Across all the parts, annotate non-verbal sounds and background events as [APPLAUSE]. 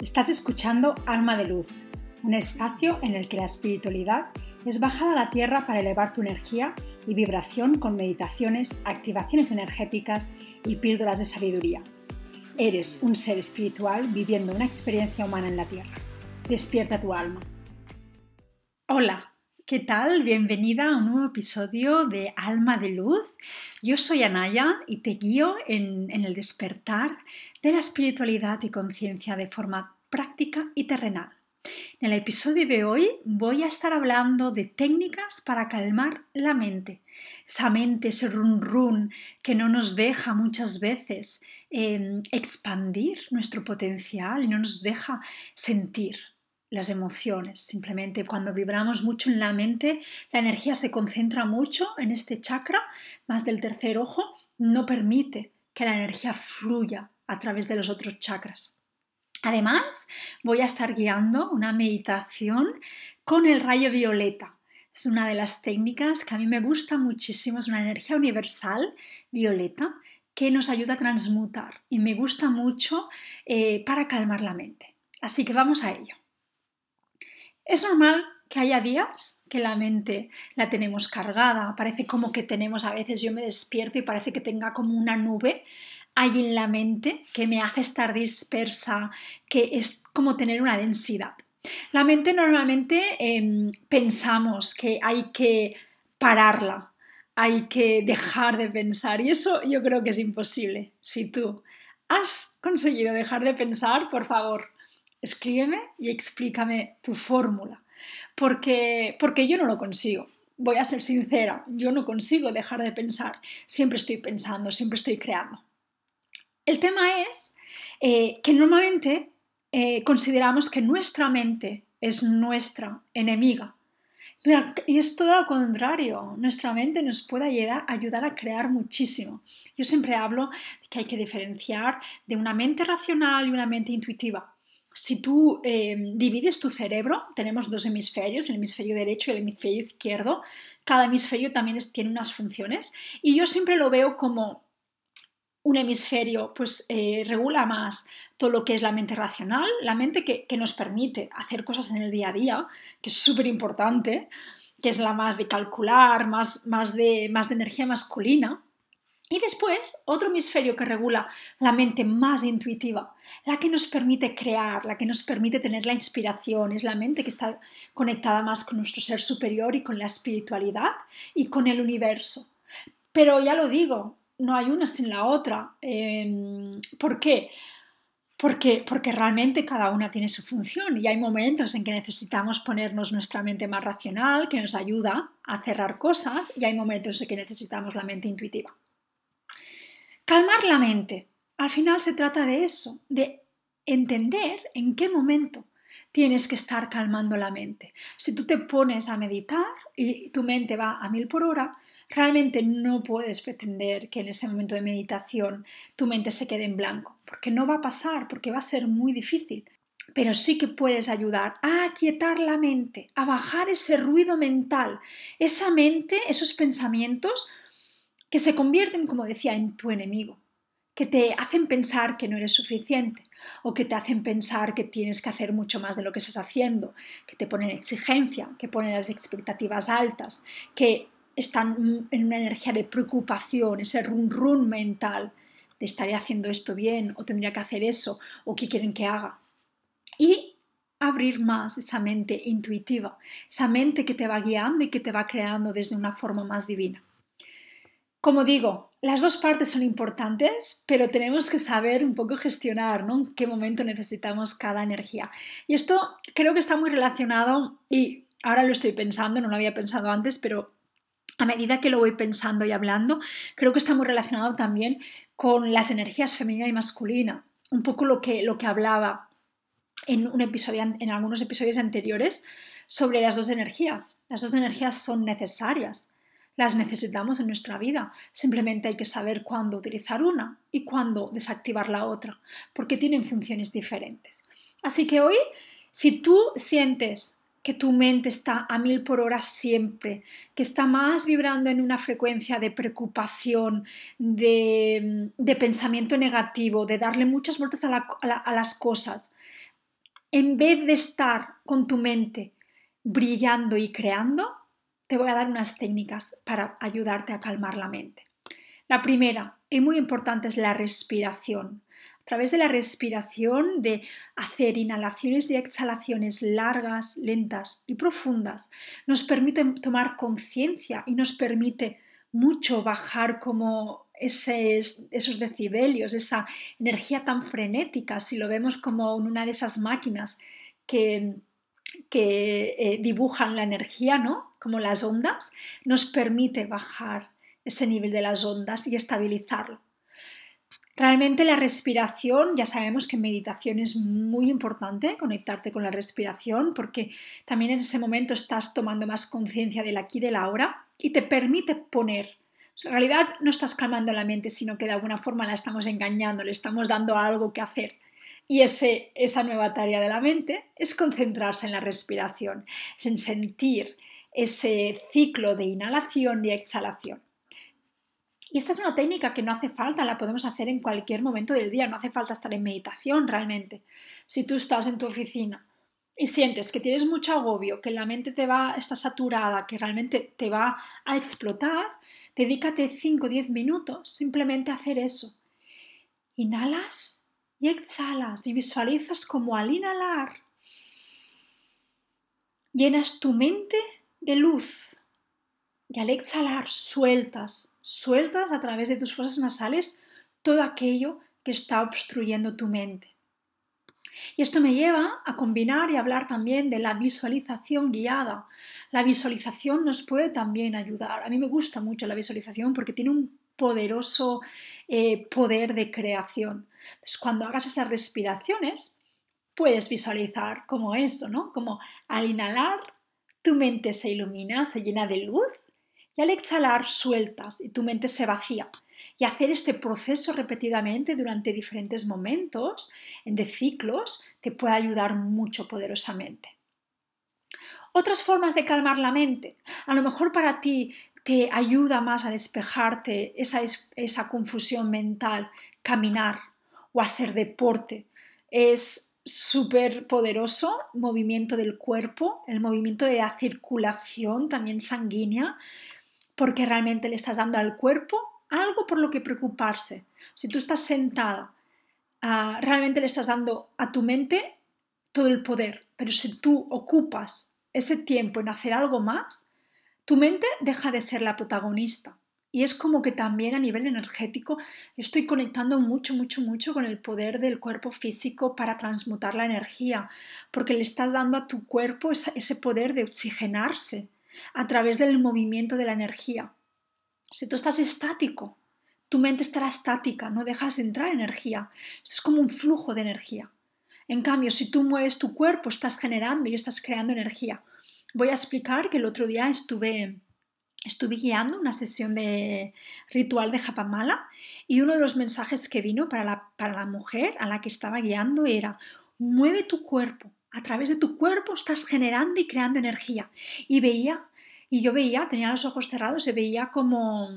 Estás escuchando Alma de Luz, un espacio en el que la espiritualidad es bajada a la tierra para elevar tu energía y vibración con meditaciones, activaciones energéticas y píldoras de sabiduría. Eres un ser espiritual viviendo una experiencia humana en la tierra. Despierta tu alma. Hola, ¿qué tal? Bienvenida a un nuevo episodio de Alma de Luz. Yo soy Anaya y te guío en, el despertar de la espiritualidad y conciencia de forma práctica y terrenal. En el episodio de hoy voy a estar hablando de técnicas para calmar la mente. Esa mente, ese run run que no nos deja muchas veces eh, expandir nuestro potencial y no nos deja sentir las emociones. Simplemente cuando vibramos mucho en la mente, la energía se concentra mucho en este chakra, más del tercer ojo, no permite que la energía fluya a través de los otros chakras. Además, voy a estar guiando una meditación con el rayo violeta. Es una de las técnicas que a mí me gusta muchísimo, es una energía universal violeta que nos ayuda a transmutar y me gusta mucho eh, para calmar la mente. Así que vamos a ello. Es normal que haya días que la mente la tenemos cargada, parece como que tenemos a veces, yo me despierto y parece que tenga como una nube hay en la mente que me hace estar dispersa, que es como tener una densidad. La mente normalmente em, pensamos que hay que pararla, hay que dejar de pensar y eso yo creo que es imposible. Si tú has conseguido dejar de pensar, por favor, escríbeme y explícame tu fórmula, porque, porque yo no lo consigo. Voy a ser sincera, yo no consigo dejar de pensar. Siempre estoy pensando, siempre estoy creando. El tema es eh, que normalmente eh, consideramos que nuestra mente es nuestra enemiga. Y es todo lo contrario, nuestra mente nos puede ayudar, ayudar, a crear muchísimo. Yo siempre hablo de que hay que diferenciar de una mente racional y una mente intuitiva. Si tú eh, divides tu cerebro, tenemos dos hemisferios, el hemisferio derecho y el hemisferio izquierdo, cada hemisferio también tiene unas funciones y yo siempre lo veo como un hemisferio pues eh, regula más todo lo que es la mente racional, la mente que, nos permite hacer cosas en el día a día, que es súper importante, que es la más de calcular, más, más, de, más de energía masculina. Y después, otro hemisferio que regula la mente más intuitiva, la que nos permite crear, la que nos permite tener la inspiración, es la mente que está conectada más con nuestro ser superior y con la espiritualidad y con el universo. Pero ya lo digo, no hay una sin la otra. Em, ¿Por qué? Porque, porque realmente cada una tiene su función y hay momentos en que necesitamos ponernos nuestra mente más racional, que nos ayuda a cerrar cosas, y hay momentos en que necesitamos la mente intuitiva. Calmar la mente. Al final se trata de eso, de entender en qué momento tienes que estar calmando la mente. Si tú te pones a meditar y tu mente va a mil por hora, realmente no puedes pretender que en ese momento de meditación tu mente se quede en blanco, porque no va a pasar, porque va a ser muy difícil. Pero sí que puedes ayudar a aquietar la mente, a bajar ese ruido mental, esa mente, esos pensamientos que se convierten, como decía, en tu enemigo, que te hacen pensar que no eres suficiente o que te hacen pensar que tienes que hacer mucho más de lo que estás haciendo, que te ponen exigencia, que ponen las expectativas altas, que están en una energía de preocupación, ese run run mental de estaré haciendo esto bien o tendría que hacer eso o qué quieren que haga. Y abrir más esa mente intuitiva, esa mente que te va guiando y que te va creando desde una forma más divina. Como digo, las dos partes son importantes, pero tenemos que saber un poco gestionar ¿no? en qué momento necesitamos cada energía. Y esto creo que está muy relacionado y ahora lo estoy pensando, no lo había pensado antes, pero a medida que lo voy pensando y hablando, creo que está muy relacionado también con las energías femenina y masculina. Un poco lo que, lo que hablaba en, un episodio, en algunos episodios anteriores sobre las dos energías. Las dos energías son necesarias. Las necesitamos en nuestra vida. Simplemente hay que saber cuándo utilizar una y cuándo desactivar la otra, porque tienen funciones diferentes. Así que hoy, si tú sientes que tu mente está a mil por hora siempre, que está más vibrando en una frecuencia de preocupación, de, pensamiento negativo, de darle muchas vueltas a, las cosas. en vez de estar con tu mente brillando y creando, te voy a dar unas técnicas para ayudarte a calmar la mente. La primera y muy importante es la respiración. A través de la respiración, de hacer inhalaciones y exhalaciones largas, lentas y profundas, nos permite tomar conciencia y nos permite mucho bajar como esos decibelios, esa energía tan frenética, si lo vemos como una de esas máquinas que, que eh, dibujan la energía, ¿no? Como las ondas, nos permite bajar ese nivel de las ondas y estabilizarlo. Realmente la respiración, ya sabemos que meditación es muy importante conectarte con la respiración porque también en ese momento estás tomando más conciencia del aquí y del ahora y te permite poner. En realidad no estás calmando la mente, sino que de alguna forma la estamos engañando, le estamos dando algo que hacer. Y ese, esa nueva tarea de la mente es concentrarse en la respiración, es en sentir ese ciclo de inhalación y exhalación. Y esta es una técnica que no hace falta, la podemos hacer en cualquier momento del día, no hace falta estar en meditación realmente. Si tú estás en tu oficina y sientes que tienes mucho agobio, que la mente te va, está saturada, que realmente te va a explotar, dedícate 5 o 10 minutos simplemente a hacer eso. Inhalas y exhalas y visualizas como al inhalar llenas tu mente de luz y al exhalar sueltas, sueltas a través de tus fosas nasales todo aquello que está obstruyendo tu mente. Y esto me lleva a combinar y hablar también de la visualización guiada. La visualización nos puede también ayudar. A mí me gusta mucho la visualización porque tiene un poderoso eh, poder de creación. Entonces, cuando hagas esas respiraciones, puedes visualizar como eso, ¿no? Como al inhalar, tu mente se ilumina, se llena de luz y al exhalar sueltas y tu mente se vacía. Y hacer este proceso repetidamente durante diferentes momentos de ciclos te puede ayudar mucho poderosamente. Otras formas de calmar la mente. A lo mejor para ti te ayuda más a despejarte esa, esa confusión mental, caminar o hacer deporte. Es súper poderoso movimiento del cuerpo, el movimiento de la circulación también sanguínea, porque realmente le estás dando al cuerpo algo por lo que preocuparse. Si tú estás sentada, ah, realmente le estás dando a tu mente todo el poder, pero si tú ocupas ese tiempo en hacer algo más, tu mente deja de ser la protagonista. Y es como que también a nivel energético estoy conectando mucho, mucho, mucho con el poder del cuerpo físico para transmutar la energía, porque le estás dando a tu cuerpo ese poder de oxigenarse, a través del movimiento de la energía. Si tú estás estático, tu mente estará estática, no dejas entrar energía. es como un flujo de energía. En cambio, si tú mueves tu cuerpo, estás generando y estás creando energía. Voy a explicar que el otro día estuve, estuve guiando una sesión de ritual de Japamala y uno de los mensajes que vino para la, para la mujer a la que estaba guiando era mueve tu cuerpo, a través de tu cuerpo estás generando y creando energía. Y veía, y yo veía, tenía los ojos cerrados, se veía como,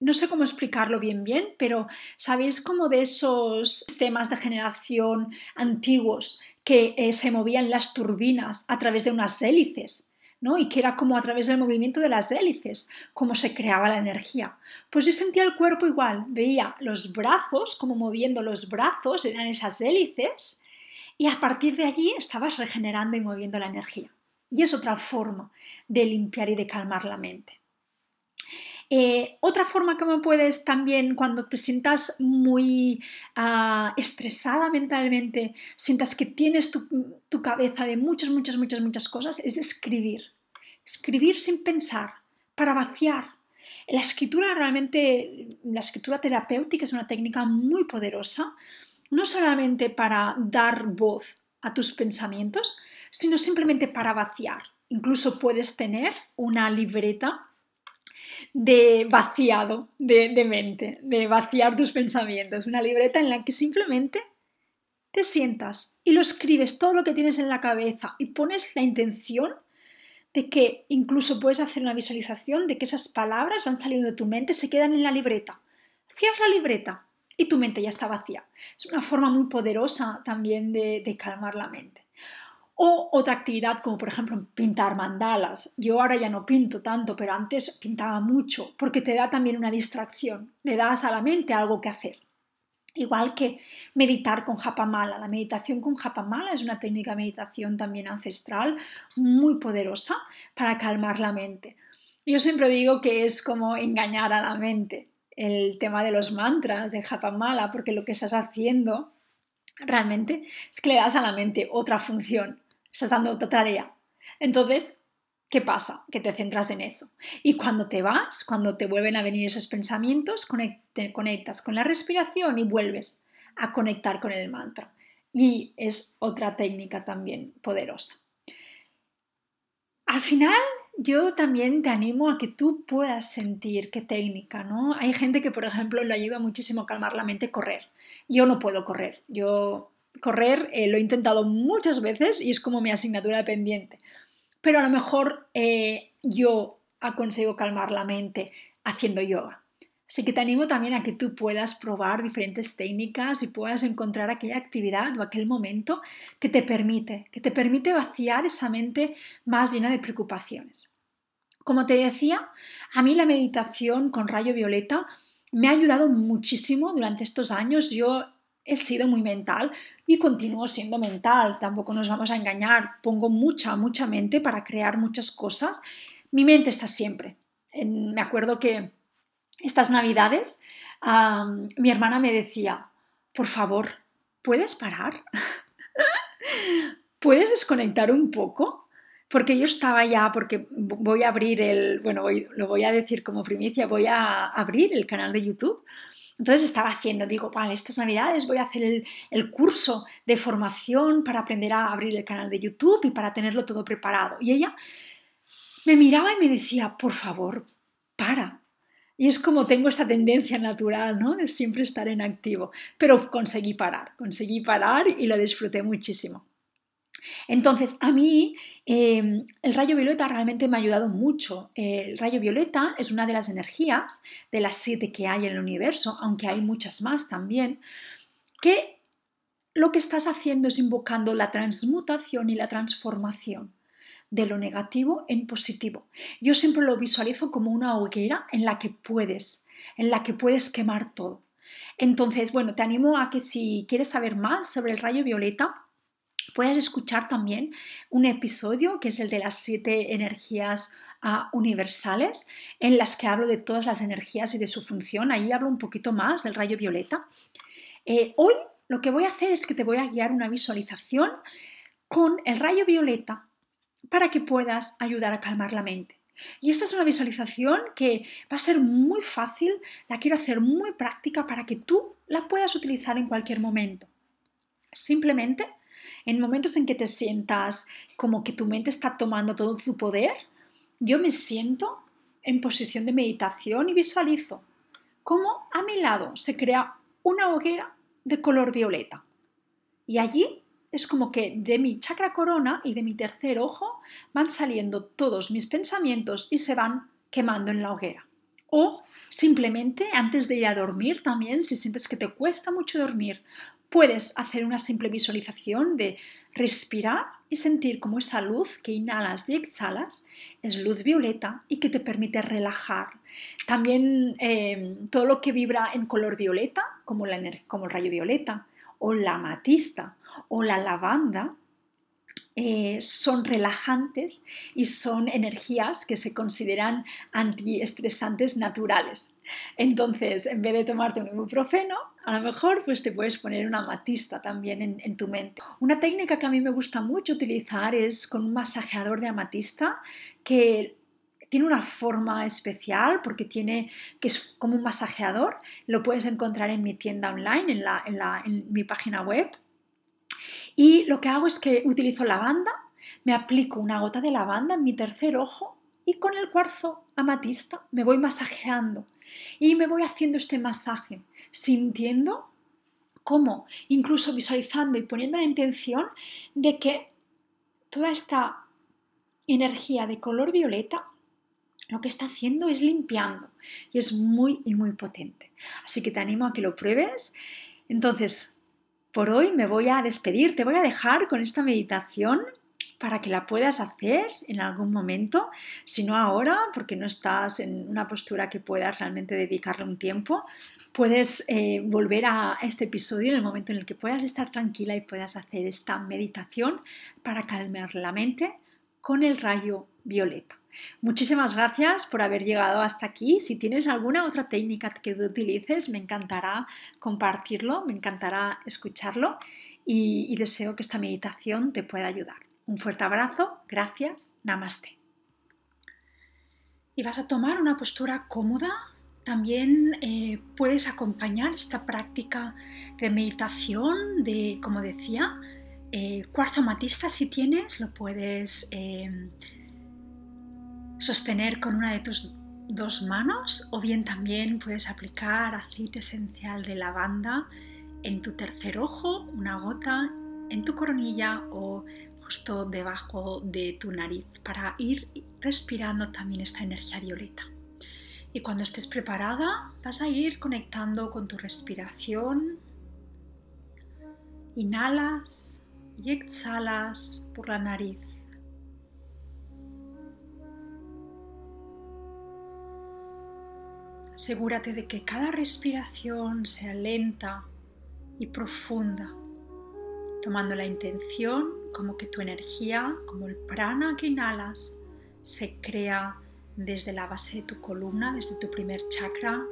no sé cómo explicarlo bien bien, pero sabéis como de esos sistemas de generación antiguos que eh, se movían las turbinas a través de unas hélices. Y que era como a través del movimiento de las hélices, como se creaba la energía. Pues yo sentía el cuerpo igual, veía los brazos, como moviendo los brazos, eran esas hélices, y a partir de allí estabas regenerando y moviendo la energía. Y es otra forma de limpiar y de calmar la mente. Eh, otra forma me puedes también, cuando te sientas muy ah, estresada mentalmente, sientas que tienes tu, tu, cabeza de muchas, muchas, muchas, muchas cosas, es escribir. Escribir sin pensar, para vaciar. La escritura realmente, la escritura terapéutica es una técnica muy poderosa no solamente para dar voz a tus pensamientos, sino simplemente para vaciar. Incluso puedes tener una libreta de vaciado de, mente, de vaciar tus pensamientos, una libreta en la que simplemente te sientas y lo escribes todo lo que tienes en la cabeza y pones la intención de que incluso puedes hacer una visualización de que esas palabras van saliendo de tu mente, se quedan en la libreta. Cierras la libreta, y tu mente ya está vacía. Es una forma muy poderosa también de, calmar la mente. O otra actividad como por ejemplo pintar mandalas. Yo ahora ya no pinto tanto, pero antes pintaba mucho porque te da también una distracción, le das a la mente algo que hacer. Igual que meditar con japamala. La meditación con japamala es una técnica de meditación también ancestral muy poderosa para calmar la mente. Yo siempre digo que es como engañar a la mente el tema de los mantras de japamala, porque lo que estás haciendo realmente es que le das a la mente otra función, estás dando otra tarea. Entonces, ¿qué pasa? Que te centras en eso. Y cuando te vas, cuando te vuelven a venir esos pensamientos, te conectas con la respiración y vuelves a conectar con el mantra. Y es otra técnica también poderosa. Al final, yo también te animo a que tú puedas sentir qué técnica, ¿no? Hay gente que, por ejemplo, le ayuda muchísimo a calmar la mente correr. Yo no puedo correr. Yo correr eh, lo he intentado muchas veces y es como mi asignatura pendiente. Pero a lo mejor eh, yo consigo calmar la mente haciendo yoga. Así que te animo también a que tú puedas probar diferentes técnicas y puedas encontrar aquella actividad o aquel momento que te permite, que te permite vaciar esa mente más llena de preocupaciones. Como te decía, a mí la meditación con rayo violeta me ha ayudado muchísimo durante estos años. Yo he sido muy mental y continúo siendo mental, tampoco nos vamos a engañar, pongo mucha, mucha mente para crear muchas cosas. Mi mente está siempre. me acuerdo que estas navidades, mi hermana me decía, por favor, ¿puedes parar? [LAUGHS] ¿Puedes desconectar un poco? Porque yo estaba ya, porque voy a abrir el, bueno, lo voy a decir como primicia, voy a abrir el canal de YouTube. Entonces estaba haciendo, digo, vale, estas navidades voy a hacer el, el, curso de formación para aprender a abrir el canal de YouTube y para tenerlo todo preparado. Y ella me miraba y me decía, por favor, para, y es como tengo esta tendencia natural, ¿no? De siempre estar en activo. Pero conseguí parar, conseguí parar y lo disfruté muchísimo. Entonces, a mí em, el rayo violeta realmente me ha ayudado mucho. El rayo violeta es una de las energías de las siete que hay en el universo, aunque hay muchas más también, que lo que estás haciendo es invocando la transmutación y la transformación de lo negativo en positivo. Yo siempre lo visualizo como una hoguera en la que puedes, en la que puedes quemar todo. Entonces, bueno, te animo a que si quieres saber más sobre el rayo violeta, puedas escuchar también un episodio que es el de las siete energías ah, universales, en las que hablo de todas las energías y de su función. Ahí hablo un poquito más del rayo violeta. Eh, hoy lo que voy a hacer es que te voy a guiar una visualización con el rayo violeta para que puedas ayudar a calmar la mente. Y esta es una visualización que va a ser muy fácil, la quiero hacer muy práctica para que tú la puedas utilizar en cualquier momento. Simplemente, en momentos en que te sientas como que tu mente está tomando todo tu poder, yo me siento en posición de meditación y visualizo cómo a mi lado se crea una hoguera de color violeta. Y allí es como que de mi chakra corona y de mi tercer ojo van saliendo todos mis pensamientos y se van quemando en la hoguera. O simplemente antes de ir a dormir también, si sientes que te cuesta mucho dormir, puedes hacer una simple visualización de respirar y sentir como esa luz que inhalas y exhalas es luz violeta y que te permite relajar. También eh, todo lo que vibra en color violeta, como, como el rayo violeta o la amatista o la lavanda eh, son relajantes y son energías que se consideran antiestresantes naturales. Entonces, en vez de tomarte un ibuprofeno, a lo mejor pues te puedes poner una amatista también en, en, tu mente. Una técnica que a mí me gusta mucho utilizar es con un masajeador de amatista que tiene una forma especial porque tiene que es como un masajeador. Lo puedes encontrar en mi tienda online, en, la, en, la, en mi página web y lo que hago es que utilizo lavanda, me aplico una gota de lavanda en mi tercer ojo y con el cuarzo amatista me voy masajeando y me voy haciendo este masaje, sintiendo cómo, incluso visualizando y poniendo la intención de que toda esta energía de color violeta lo que está haciendo es limpiando y es muy y muy potente. Así que te animo a que lo pruebes. Entonces, por hoy me voy a despedir, te voy a dejar con esta meditación para que la puedas hacer en algún momento, si no ahora, porque no estás en una postura que puedas realmente dedicarle un tiempo, puedes eh, volver a este episodio en el momento en el que puedas estar tranquila y puedas hacer esta meditación para calmar la mente con el rayo violeta. Muchísimas gracias por haber llegado hasta aquí. Si tienes alguna otra técnica que utilices, me encantará compartirlo, me encantará escucharlo y deseo que esta meditación te pueda ayudar. Un fuerte abrazo, gracias, namaste. Y vas a tomar una postura cómoda. También eh, puedes acompañar esta práctica de meditación, de, como decía, eh, cuarzo matista si tienes, lo puedes eh, sostener con una de tus dos manos o bien también puedes aplicar aceite esencial de lavanda en tu tercer ojo, una gota en tu coronilla o justo debajo de tu nariz para ir respirando también esta energía violeta. Y cuando estés preparada vas a ir conectando con tu respiración. Inhalas y exhalas por la nariz. Asegúrate de que cada respiración sea lenta y profunda, tomando la intención como que tu energía, como el prana que inhalas, se crea desde la base de tu columna, desde tu primer chakra,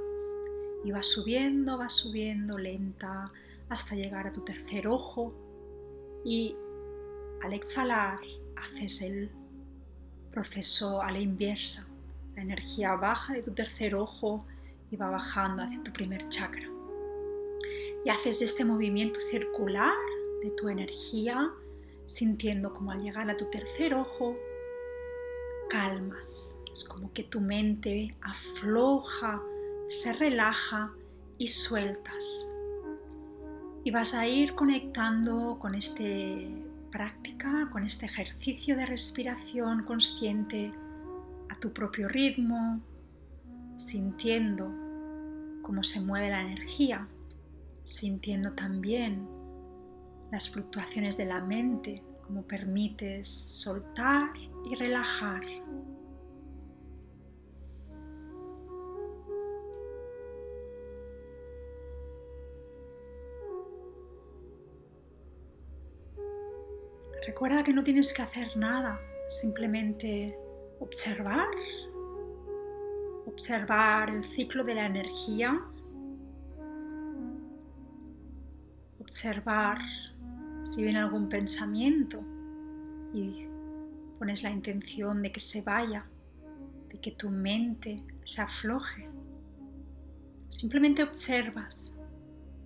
y va subiendo, va subiendo lenta hasta llegar a tu tercer ojo. Y al exhalar haces el proceso a la inversa. La energía baja de tu tercer ojo y va bajando hacia tu primer chakra. Y haces este movimiento circular de tu energía sintiendo como al llegar a tu tercer ojo, calmas. Es como que tu mente afloja, se relaja y sueltas. Y vas a ir conectando con esta práctica, con este ejercicio de respiración consciente a tu propio ritmo, sintiendo cómo se mueve la energía, sintiendo también las fluctuaciones de la mente, como permites soltar y relajar. Recuerda que no tienes que hacer nada, simplemente observar, observar el ciclo de la energía, observar si viene algún pensamiento y pones la intención de que se vaya, de que tu mente se afloje. Simplemente observas,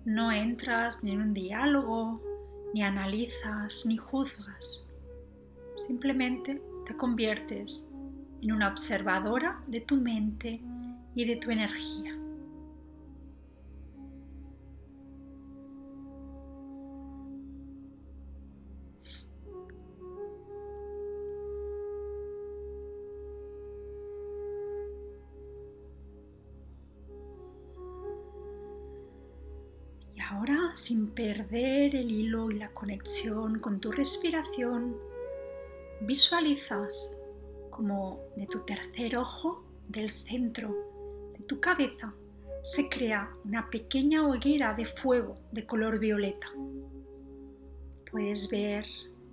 no entras ni en un diálogo, ni analizas, ni juzgas. Simplemente te conviertes en una observadora de tu mente y de tu energía. Ahora, sin perder el hilo y la conexión con tu respiración, visualizas como de tu tercer ojo, del centro de tu cabeza, se crea una pequeña hoguera de fuego de color violeta. Puedes ver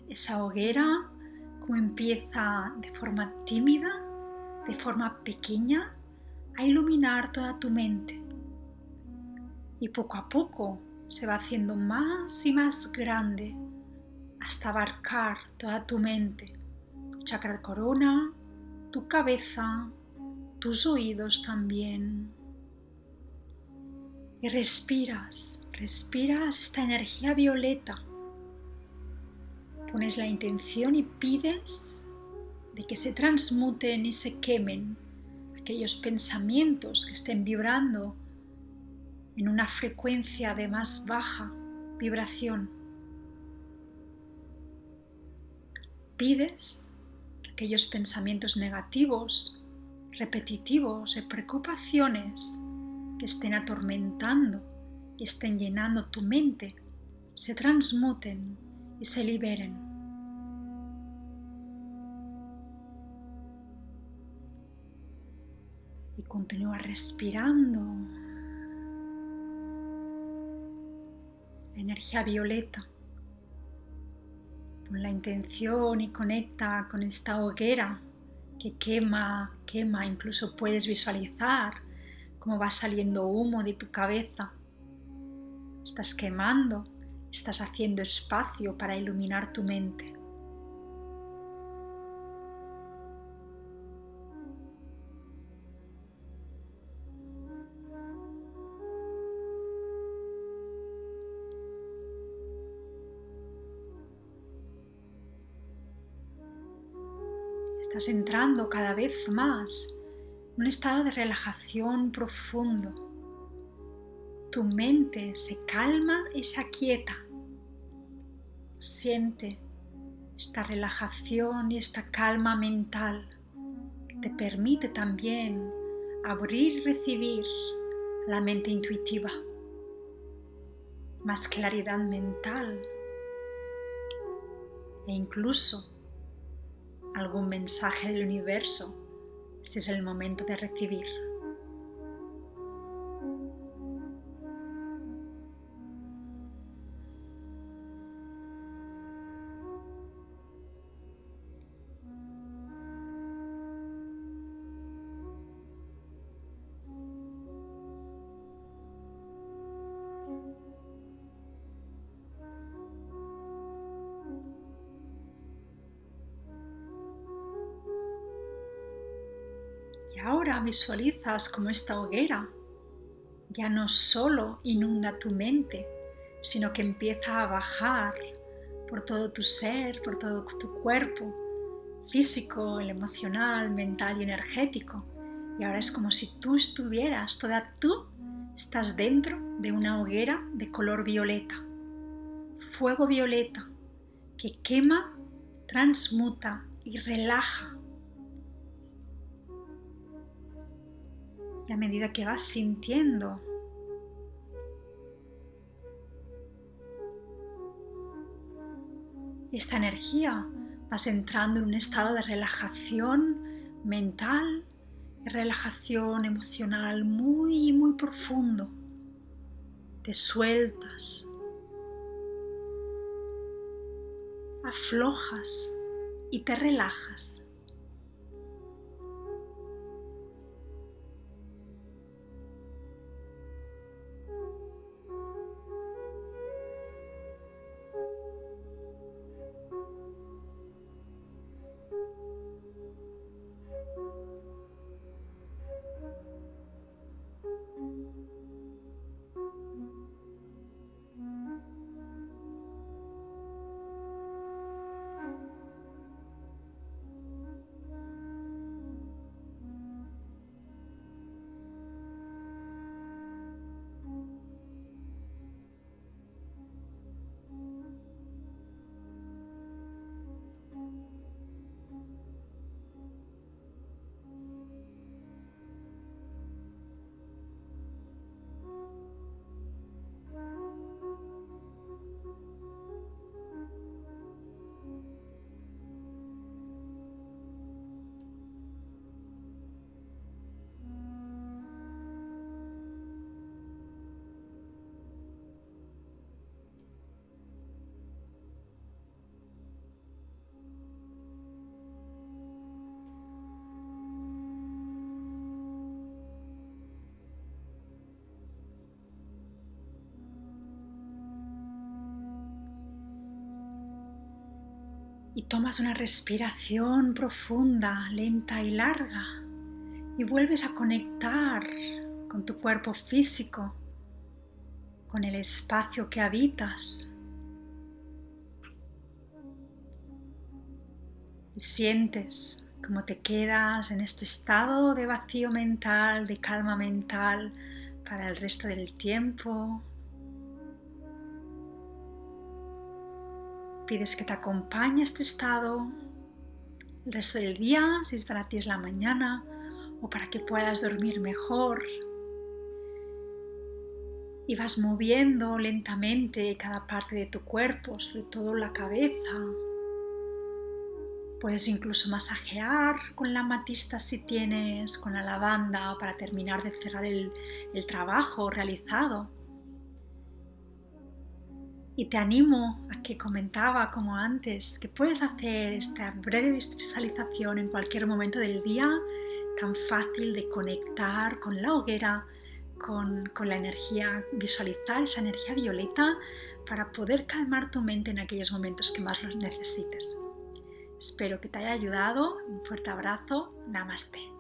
esa hoguera como empieza de forma tímida, de forma pequeña, a iluminar toda tu mente. Y poco a poco se va haciendo más y más grande hasta abarcar toda tu mente, tu chakra corona, tu cabeza, tus oídos también. Y respiras, respiras esta energía violeta. Pones la intención y pides de que se transmuten y se quemen aquellos pensamientos que estén vibrando en una frecuencia de más baja vibración. Pides que aquellos pensamientos negativos, repetitivos, de preocupaciones que estén atormentando y estén llenando tu mente, se transmuten y se liberen. Y continúa respirando energía violeta. Pon la intención y conecta con esta hoguera que quema, quema, incluso puedes visualizar cómo va saliendo humo de tu cabeza. Estás quemando, estás haciendo espacio para iluminar tu mente. Estás entrando cada vez más en un estado de relajación profundo. Tu mente se calma y se aquieta. Siente esta relajación y esta calma mental que te permite también abrir y recibir la mente intuitiva, más claridad mental e incluso algún mensaje del universo si es el momento de recibir. Y ahora visualizas como esta hoguera ya no solo inunda tu mente, sino que empieza a bajar por todo tu ser, por todo tu cuerpo, físico, el emocional, mental y energético. Y ahora es como si tú estuvieras, toda tú estás dentro de una hoguera de color violeta, fuego violeta, que quema, transmuta y relaja y a medida que vas sintiendo esta energía, vas entrando en un estado de relajación mental relajación emocional muy, muy profundo. Te sueltas, aflojas y te relajas. Y tomas una respiración profunda, lenta y larga y vuelves a conectar con tu cuerpo físico, con el espacio que habitas. Y sientes cómo te quedas en este estado de vacío mental, de calma mental para el resto del tiempo, Pides que te acompañe este estado el resto del día, si es para ti es la mañana, o para que puedas dormir mejor. Y vas moviendo lentamente cada parte de tu cuerpo, sobre todo la cabeza, Puedes incluso masajear con la matista si tienes, con la lavanda para terminar de cerrar el, el trabajo realizado. Y te animo a que comentaba como antes que puedes hacer esta breve visualización en cualquier momento del día, tan fácil de conectar con la hoguera, con, con la energía, visualizar esa energía violeta para poder calmar tu mente en aquellos momentos que más los necesites. Espero que te haya ayudado. Un fuerte abrazo. Namaste.